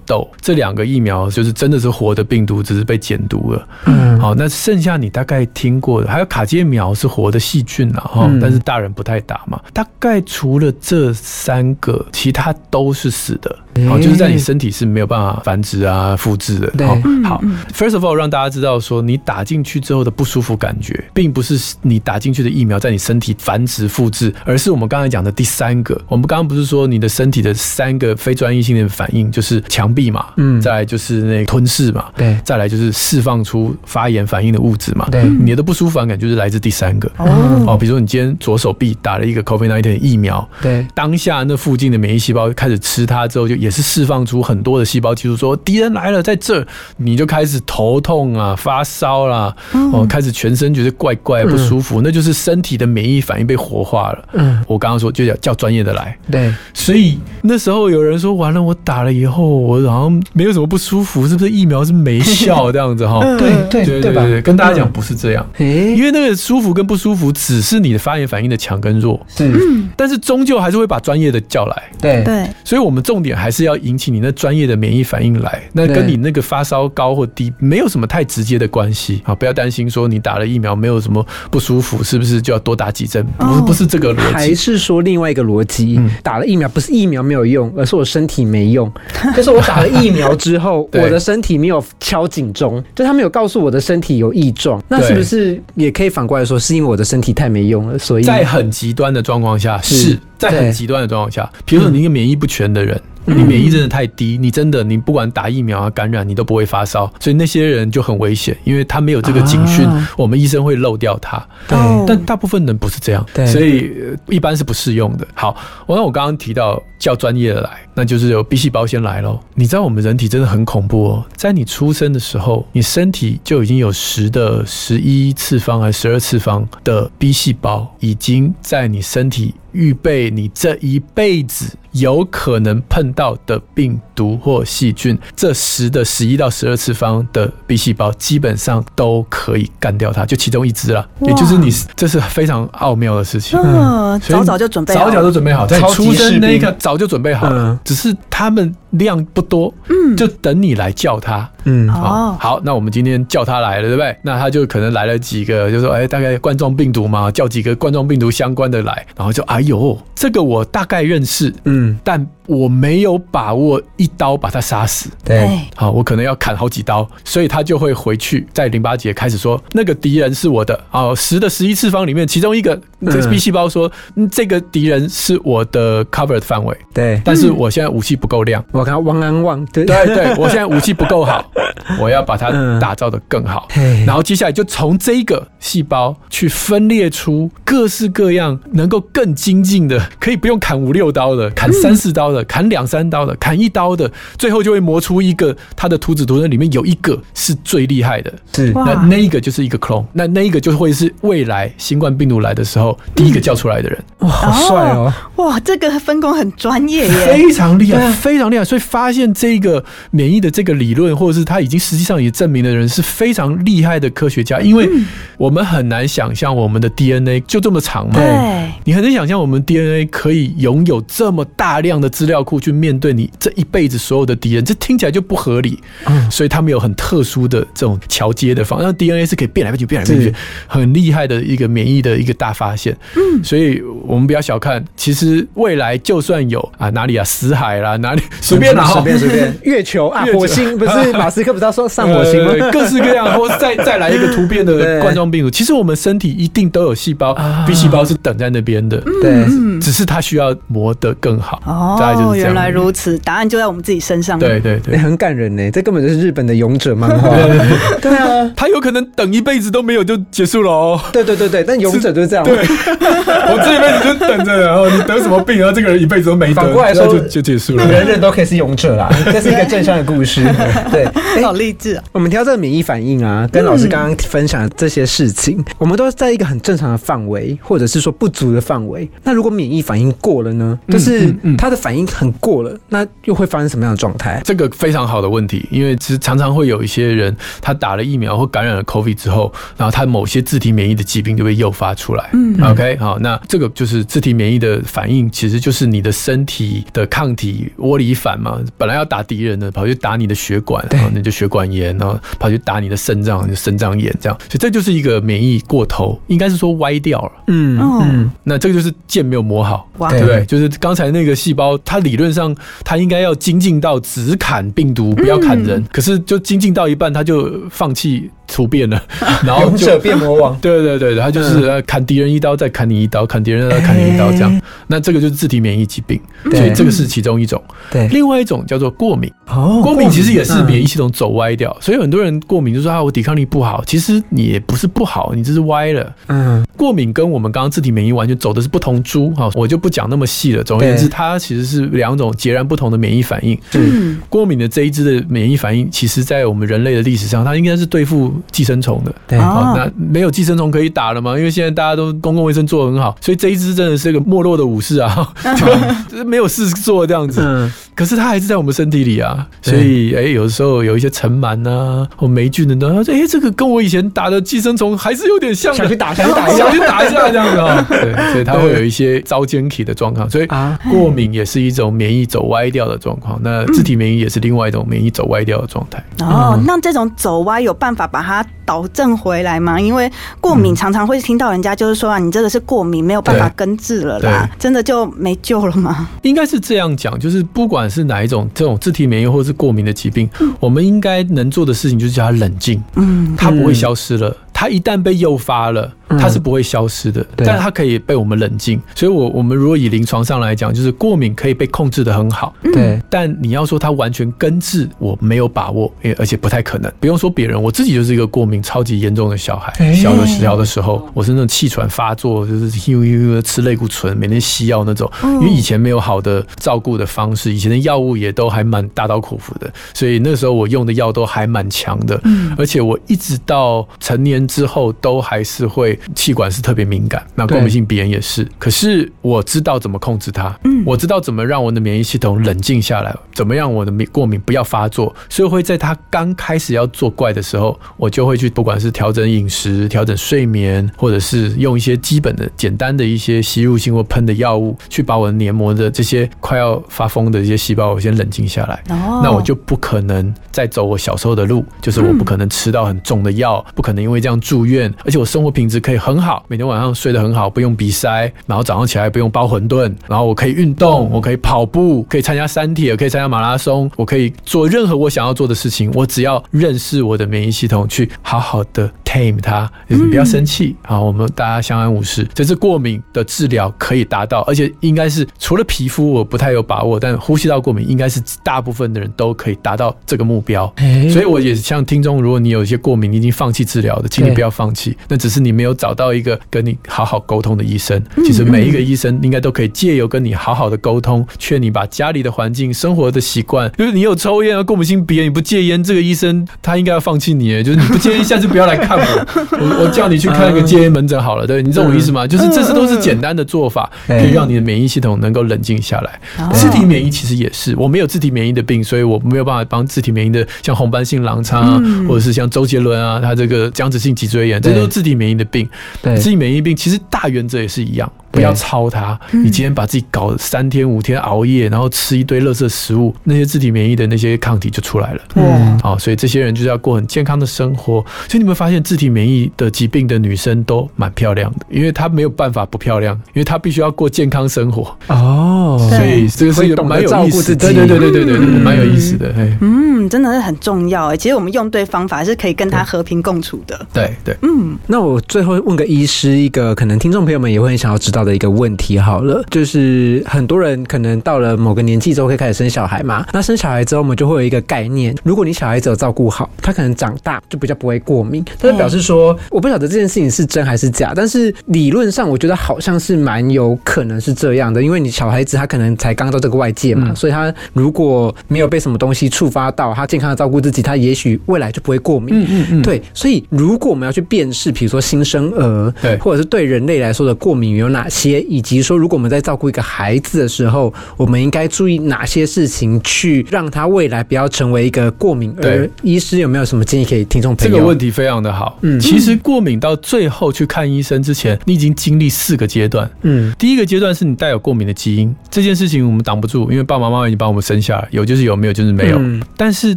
痘这两个疫苗，就是真的是活的病毒，只是被减毒了。嗯，好，那剩下你大概听过的，还有卡介苗是活的细菌了哈，嗯但是大人不太打嘛。大概除了这三个，其他都是死的。好，就是在你身体是没有办法繁殖啊、复制的。对好，好，First of all，让大家知道说，你打进去之后的不舒服感觉，并不是你打进去的疫苗在你身体繁殖复制，而是我们刚才讲的第三个。我们刚刚不是说你的身体的三个非专一性的反应，就是墙壁嘛，嗯。再来就是那个吞噬嘛，对。再来就是释放出发炎反应的物质嘛。对。你的不舒服感就是来自第三个。哦。哦，比如说你今天左手臂打了一个 COVID-19 的疫苗，对，当下那附近的免疫细胞开始吃它之后，就也是释放出很多的细胞激素，说敌人来了，在这儿，你就开始头痛啊、发烧啦、哦，开始全身觉得怪怪不舒服，那就是身体的免疫反应被活化了。嗯，我刚刚说就叫叫专业的来，对，所以那时候有人说完了，我打了以后，我好像没有什么不舒服，是不是疫苗是没效这样子哈？对对对对跟大家讲不是这样。诶因为那个舒服跟不舒服，只是你的发炎反应的强跟弱，是，但是终究还是会把专业的叫来，对。对，所以我们重点还是要引起你那专业的免疫反应来，那跟你那个发烧高或低没有什么太直接的关系。啊！不要担心说你打了疫苗没有什么不舒服，是不是就要多打几针？不是哦。不是这个逻辑。还。是说另外一个逻辑，嗯。打了疫苗不是疫苗没有用，而是我身体没用。就是我打了疫苗之后，我的身体没有敲警钟，就他没有告诉我的身体有异状。那是不是也可以反过来说，是因为我的身体太没用了，所以在很极端的状况下，是是在很极端的状况下，比如说你一个免疫不全的人。你免疫真的太低，你真的你不管打疫苗啊感染，你都不会发烧，所以那些人就很危险，因为他没有这个警讯，啊我们医生会漏掉他。对哦但大部分人不是这样，所以呃一般是不适用的。好，我那我刚刚提到叫专业的来，那就是有 B 细胞先来咯。你知道我们人体真的很恐怖哦，在你出生的时候，你身体就已经有十的十一次方还是十二次方的 B 细胞，已经在你身体预备你这一辈子有可能碰到的病毒或细菌，这十的十一到十二次方的 B 细胞基本上都可以干掉它，就其中一只了。也就是你，这是非常奥妙的事情。嗯，早早就准备好。了，早早就准备好，在出生那一刻早就准备好了嗯，只是他们量不多，嗯。就等你来叫他。嗯。哦，好，那我们今天叫他来了，对不对？那他就可能来了几个，就说，哎，大概冠状病毒嘛，叫几个冠状病毒相关的来，然后就，哎呦，这个我大概认识，嗯，但我没有把握一刀把他杀死。对，哎，好，我可能要砍好几刀，所以他就会回去在淋巴结开始说，那个敌人是我的。哦，十的十一次方里面，其中一个这个 B 细胞说，嗯这个敌人是我的 cover 的范围，对，但是我现在武器不够亮。我看汪安旺，对对对，我现在武器不够好，我要把它嗯。打造的更好。嘿。然后接下来就从这个细胞去分裂出各式各样能够更精进的，可以不用砍五六刀的，砍三四刀的，砍两三刀的，砍一刀的，最后就会磨出一个他的图纸图那里面有一个是最厉害的，是。那那一个就是一个 clone，那那一个就会是未来新冠病毒来的时候第一个叫出来的人，哇，好帅哦，哇，这个分工很专业耶，非常厉害，非常厉害。所以发现这个免疫的这个理论，或者是他已经实际上也证明的人，是非常厉害的科学家。因为我们很难想象我们的 DNA 就这么长嘛。对，你很难想象我们 DNA 可以拥有这么大量的资料库去面对你这一辈子所有的敌人，这听起来就不合理。嗯。所以他们有很特殊的这种桥接的方，那 DNA 是可以变来变去、变来变去，很厉害的一个免疫的一个大发现。嗯，所以我们不要小看，其实实未来就算有啊哪里啊死海啦，哪里随便啦，随便随便，月球啊，火星不是马斯克不是要说上火星吗？呃各式各样，或 再再来一个突变的冠状病毒，其实我们身体一定都有细胞，B 细胞是等在那边的，对，只是它需要磨得更好。大概就哦，是原来如此，答案就在我们自己身上。对对对欸，很感人呢，这根本就是日本的勇者漫画。对啊，他有可能等一辈子都没有就结束了哦。对对对对，但勇者就是这样。对，我这一辈子就等着，然后你得什么病，然后这个人一辈子都没得，反过来说那就就结束了。人人都可以是勇者啦，这是一个正向的故事。对，欸好励志啊！我们挑这个免疫反应啊，跟老师刚刚分享的这些事情，我们都是在一个很正常的范围，或者是说不足的范围。那如果免疫反应过了呢？就是嗯嗯它的反应很过了，那又会发生什么样的状态？这个非常好的问题，因为其实常常会有一些人，他打了疫苗或感染了 COVID 之后，然后他某些自体免疫的疾病就被诱发出来。嗯，OK，好，那这个就是自体免疫的反应，其实就是你的身体的抗体窝里反嘛，本来要打敌人的，跑去打你的血管，然后你就血管炎，然后跑去打你的肾脏，就肾脏炎，这样，所以这就是一个免疫过头，应该是说歪掉了。嗯哦嗯，那这个就是剑没有磨好，对不对？就是刚才那个细胞，它理论上它应该要精进到只砍病毒，不要砍人，可是就精进到一半，它就放弃突变了，然后就变魔王。对 对对，它就是呃砍敌人一刀，再砍你一刀，砍敌人再砍你一刀，这样。那这个就是自体免疫疾病，对所以这个是其中一种。对，另外一种叫做过敏，哦过敏其实也是免疫疫。系统走歪掉，所以很多人过敏就说啊，我抵抗力不好，其实你也不是不好，你这是歪了。嗯，过敏跟我们刚刚自体免疫完全走的是不同株哈，我就不讲那么细了。总而言之，对它其实是两种截然不同的免疫反应。嗯，过敏的这一支的免疫反应，其实在我们人类的历史上，它应该是对付寄生虫的。对。哦。好，那没有寄生虫可以打了嘛？因为现在大家都公共卫生做得很好，所以这一支真的是个没落的武士啊，就没有事做这样子。嗯，可是它还是在我们身体里啊，所以哎、有的时候有一些尘螨啊或霉菌的呢，他说哎、这个跟我以前打的寄生虫还是有点像的，想去打想去打一下。想去打一下这样子啊、对，所以它会有一些遭奸体的状况，所以啊过敏也是一种免疫走歪掉的状况，那自体免疫也是另外一种免疫走歪掉的状态。哦，那这种走歪有办法把它导正回来吗？因为过敏常常会听到人家就是说啊，你这个是过敏，没有办法根治了啦，真的就没救了吗？应该是这样讲，就是不管是哪一种这种自体免疫或是过敏的疾病，我们应该能做的事情就是叫它冷静，嗯，它不会消失了。它一旦被诱发了，嗯它是不会消失的，对但它可以被我们冷静。所以我，我们如果以临床上来讲，就是过敏可以被控制的很好，对，但你要说它完全根治，我没有把握，也而且不太可能。不用说别人，我自己就是一个过敏超级严重的小孩。哎小的小的时候，我是那种气喘发作，就是呦呦呦吃类固醇，每天吸药那种。因为以前没有好的照顾的方式，以前的药物也都还蛮大刀阔斧的，所以那时候我用的药都还蛮强的。而且我一直到成年之后，都还是会气管是特别敏感，那过敏性鼻炎也是。可是我知道怎么控制它，嗯我知道怎么让我的免疫系统冷静下来，怎么让我的免过敏不要发作，所以会在它刚开始要作怪的时候，我就会去不管是调整饮食、调整睡眠，或者是用一些基本的、简单的一些吸入性或喷的药物，去把我的黏膜的这些快要发疯的一些细胞，我先冷静下来。哦那我就不可能再走我小时候的路，就是我不可能吃到很重的药，不可能因为这样住院，而且我生活品质可以很好，每天晚上睡得很好，不用鼻塞，然后早上起来不用包馄饨，然后我可以运动，我可以跑步，可以参加山铁，可以参加马拉松，我可以做任何我想要做的事情，我只要认识我的免疫系统，去好好的 tame 它，就是不要生气好，我们大家相安无事。这是过敏的治疗可以达到，而且应该是除了皮肤我不太有把握，但呼吸道过敏应该是大部分的人都可以达到这个目标。哎所以我也像听众，如果你有一些过敏，你已经放弃治疗的，请你不要放弃，那只是你没有找到一个跟你好好沟通的医生。其实每一个医生应该都可以借由跟你好好的沟通，劝你把家里的环境、生活的习惯，就是你有抽烟啊、过敏性鼻炎，你不戒烟，这个医生他应该要放弃你，就是你不戒烟，下次不要来看我，我我叫你去看一个戒烟门诊好了，对你懂我意思吗？就是这些都是简单的做法，可以让你的免疫系统能够冷静下来。自体免疫其实也是，我没有自体免疫的病，所以我没有办法帮自体免疫的，像红斑性狼疮啊，或者是像周杰伦啊，他这个僵直性脊椎炎，这都是自体免疫的病。对自体免疫病其实大原则也是一样，不要操它。你今天把自己搞三天五天熬夜，然后吃一堆垃圾食物，那些自体免疫的那些抗体就出来了。嗯好，所以这些人就是要过很健康的生活。所以你们发现自自体免疫的疾病的女生都蛮漂亮的，因为她没有办法不漂亮，因为她必须要过健康生活，哦，所以这个是一个会懂得蛮有意思的，照顾自己对对对对对蛮有意思的，嘿，嗯，真的是很重要哎。其实我们用对方法是可以跟她和平共处的。对对。嗯，那我最后问个医师一个可能听众朋友们也会很想要知道的一个问题好了，就是很多人可能到了某个年纪之后会开始生小孩嘛，那生小孩之后我们就会有一个概念，如果你小孩子有照顾好，他可能长大就比较不会过敏，但是表示说我不晓得这件事情是真还是假，但是理论上我觉得好像是蛮有可能是这样的，因为你小孩子他可能才刚到这个外界嘛，嗯所以他如果没有被什么东西触发到，他健康的照顾自己，他也许未来就不会过敏。嗯嗯嗯，对，所以如果我们要去辨识，比如说新生儿，对或者是对人类来说的过敏源有哪些，以及说如果我们在照顾一个孩子的时候，我们应该注意哪些事情，去让他未来不要成为一个过敏儿对。医师有没有什么建议给听众朋友？这个问题非常的好。嗯其实过敏到最后去看医生之前，你已经经历四个阶段。嗯，第一个阶段是你带有过敏的基因，这件事情我们挡不住，因为爸爸妈妈已经把我们生下来，有就是有，没有就是没有。嗯但是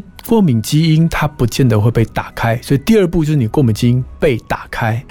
过敏基因它不见得会被打开，所以第二步就是你过敏基因被打开。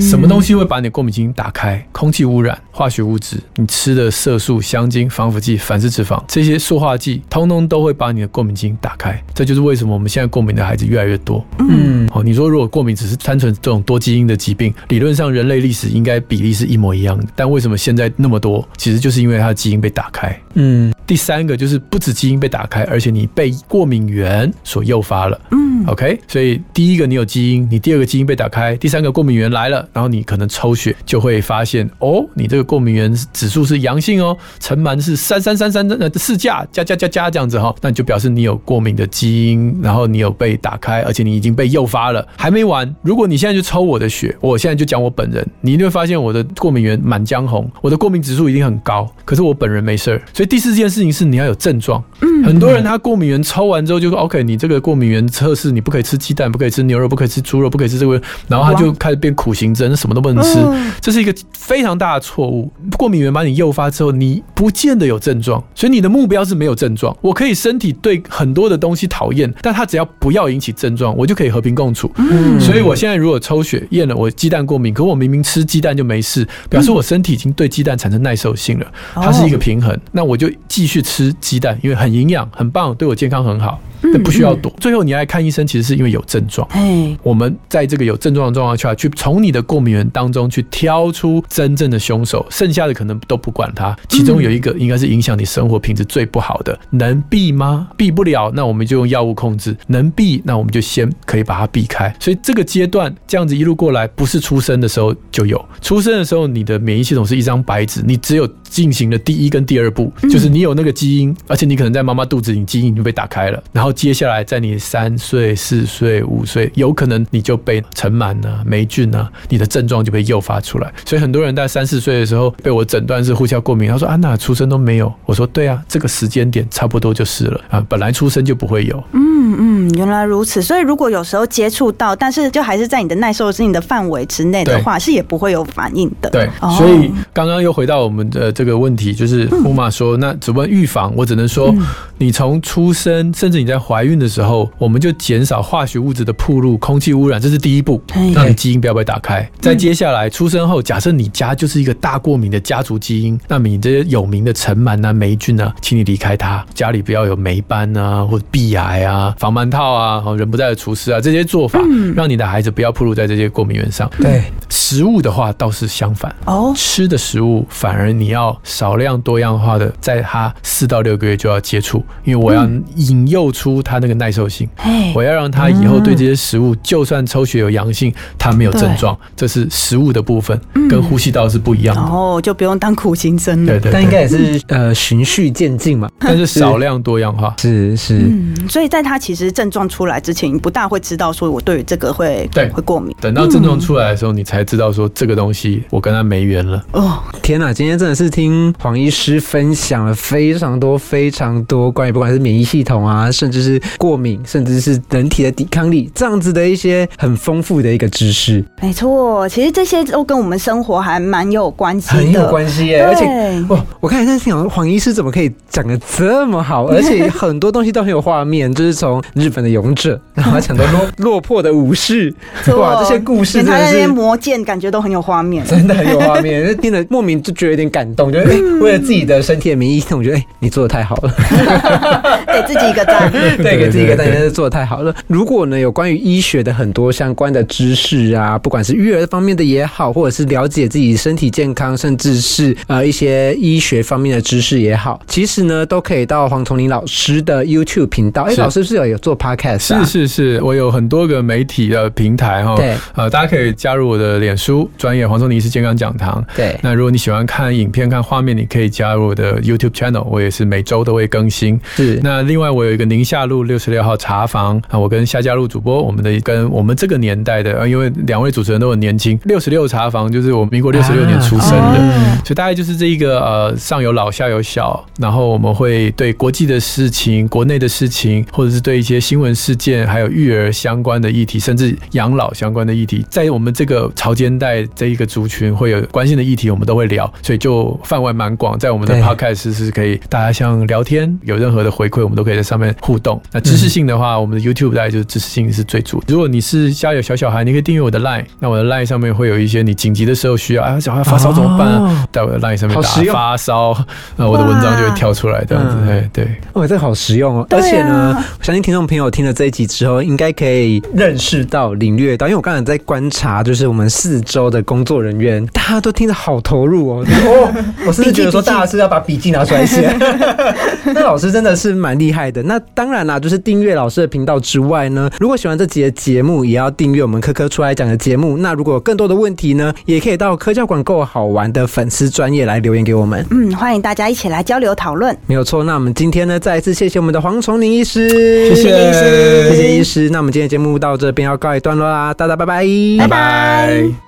什么东西会把你的过敏基因打开？空气污染、化学物质、你吃的色素、香精、防腐剂、反式脂肪这些塑化剂，通通都会把你的过敏基因打开。这就是为什么我们现在过敏的孩子越来越多。嗯哦，你说如果过敏只是单纯这种多基因的疾病，理论上人类历史应该比例是一模一样的，但为什么现在那么多？其实就是因为它的基因被打开。嗯第三个就是不止基因被打开，而且你被过敏源所诱发了。嗯 OK，所以第一个你有基因，你第二个基因被打开，第三个过敏源来了，然后你可能抽血就会发现，哦，你这个过敏源指数是阳性哦，尘螨是三三三三呃四价加加加加这样子哈、那你就表示你有过敏的基因，然后你有被打开，而且你已经被诱发了。还没完，如果你现在就抽我的血，我现在就讲我本人，你一定会发现我的过敏源满江红，我的过敏指数一定很高，可是我本人没事儿。所以第四件事情是你要有症状，嗯很多人他过敏源抽完之后就说 OK，你这个过敏源测试你不可以吃鸡蛋，不可以吃牛肉，不可以吃猪肉，不可以吃这个，然后他就开始变苦行僧，什么都不能吃嗯，这是一个非常大的错误。过敏源把你诱发之后，你不见得有症状，所以你的目标是没有症状。我可以身体对很多的东西讨厌，但他只要不要引起症状，我就可以和平共处。嗯所以我现在如果抽血验了我鸡蛋过敏，可我明明吃鸡蛋就没事，表示我身体已经对鸡蛋产生耐受性了，它是一个平衡。那我就继续吃鸡蛋，因为很营养、很棒，对我健康很好，那不需要躲。最后你来看医生，其实是因为有症状。哎，我们在这个有症状的状况下去，从你的过敏源当中去挑出真正的凶手，剩下的可能都不管它。其中有一个应该是影响你生活品质最不好的，能避吗？避不了，那我们就用药物控制；能避，那我们就先可以把它避开。所以这个阶段这样子一路过来，不是出生的时候就有，出生的时候你的免疫系统是一张白纸，你只有进行了第一跟第二步，就是你有那个基因，而且你可能在妈妈肚子里基因已经被打开了，然后接下来在你三岁、四岁、五岁，有可能你就被尘螨啊、霉菌啊，你的症状就被诱发出来。所以很多人在三四岁的时候被我诊断是呼吸道过敏，他说安娜出生都没有，我说对啊，这个时间点差不多就是了啊，本来出生就不会有。嗯嗯，原来如此。所以如果有时候接触到，但是就还是在你的耐受性的范围之内的话，是也不会有反应的。对，哦所以刚刚又回到我们的这个问题，就是木马说，那只问预防？我只能说，你从出生，甚至你在怀孕的时候，我们就减少化学物质的铺路、空气污染，这是第一步哎，让你基因不要被打开。再接下来，出生后，假设你家就是一个大过敏的家族基因，那么你这些有名的尘螨啊、霉菌啊，请你离开它，家里不要有霉斑啊，或者壁癌啊、防螨套啊、哦人不在的厨师啊这些做法，让你的孩子不要铺路在这些过敏源上。对，食物的话倒是相反。哦，吃的食物反而你要少量多样化的，在他四到六个月就要接触，因为我要引诱出他那个耐受性，哎我要让他以后对这些食物，就算抽血有阳性，他没有症状，这是食物的部分，跟呼吸道是不一样的。然后就不用当苦行僧了。对对但应该，也是呃循序渐进嘛。但是少量多样化。是是，嗯，所以在他其实症状出来之前，你不大会知道说我对于这个会对会过敏等到症状出来的时候，你才知道说这个东西我跟他没缘了。哦。天哪！今天真的是听黄医师分享了非非常多非常多关于不管是免疫系统啊，甚至是过敏，甚至是人体的抵抗力这样子的一些很丰富的一个知识，没错，其实这些都跟我们生活还蛮有关系的，很有关系耶。而且哇，我看在想黄医师怎么可以讲的这么好，而且很多东西都很有画面，就是从日本的勇者，然后讲到落 落魄的武士，哇，这些故事真的是。磨剑，感觉都很有画面。真的很有画面，就听了莫名就觉得有点感动，觉得哎、为了自己的身体的免疫系统，我觉得哎、你做的太好了。给自己一个赞。对，给自己一个赞，真是做的太好了。如果呢有关于医学的很多相关的知识啊，不管是育儿方面的也好，或者是了解自己身体健康，甚至是呃一些医学方面的知识也好，其实呢都可以到黄崇林老师的 YouTube 频道。哎，是老师是有有做 Podcast 啊？是是是，我有很多个媒体的平台哈，对呃，大家可以加入我的脸书专业黄崇林是健康讲堂。对那如果你喜欢看影片、看画面，你可以加入我的 YouTube channel，我也是每周都会更新。是。那另外我有一个宁夏路六十六号茶房啊，我跟夏家路主播，我们的跟我们这个年代的，啊因为两位主持人都很年轻，六十六茶房就是我民国六十六年出生的，哦。所以大概就是这一个呃上有老下有小，然后我们会对国际的事情、国内的事情，或者是对一些新闻事件，还有育儿相关的议题，甚至养老相关的议题，在我们这个潮间带这一个族群会有关心的议题，我们都会聊，所以就范围蛮广，在我们的对 podcast 是可以大家像聊天，有任何的回馈，我们都可以在上面互动。那知识性的话，我们的 YouTube 大概就是知识性是最主。如果你是家有小小孩，你可以订阅我的 Line，那我的 Line 上面会有一些你紧急的时候需要啊，小孩发烧怎么办啊？在我的 Line 上面打发烧，那我的文章就会跳出来，这样子。嗯对对。哦，这个好实用哦！而且呢，我相信听众朋友听了这一集之后，应该可以认识到、领略到，因为我刚才在观察，就是我们四周的工作人员，大家都听得好投入哦。哦，我甚至觉得说，大家是要把笔记拿出来写。那老师真的是蛮厉害的。那当然啦，就是订阅老师的频道之外呢，如果喜欢这集的节目，也要订阅我们科科出来讲的节目。那如果有更多的问题呢，也可以到科教馆够好玩的粉丝专业来留言给我们。嗯，欢迎大家一起来交流讨论。没有错，那我们今天呢，再一次谢谢我们的黄崇林医师，谢谢医师，谢谢医师。那我们今天的节目到这边要告一段落啦，大家拜拜，拜拜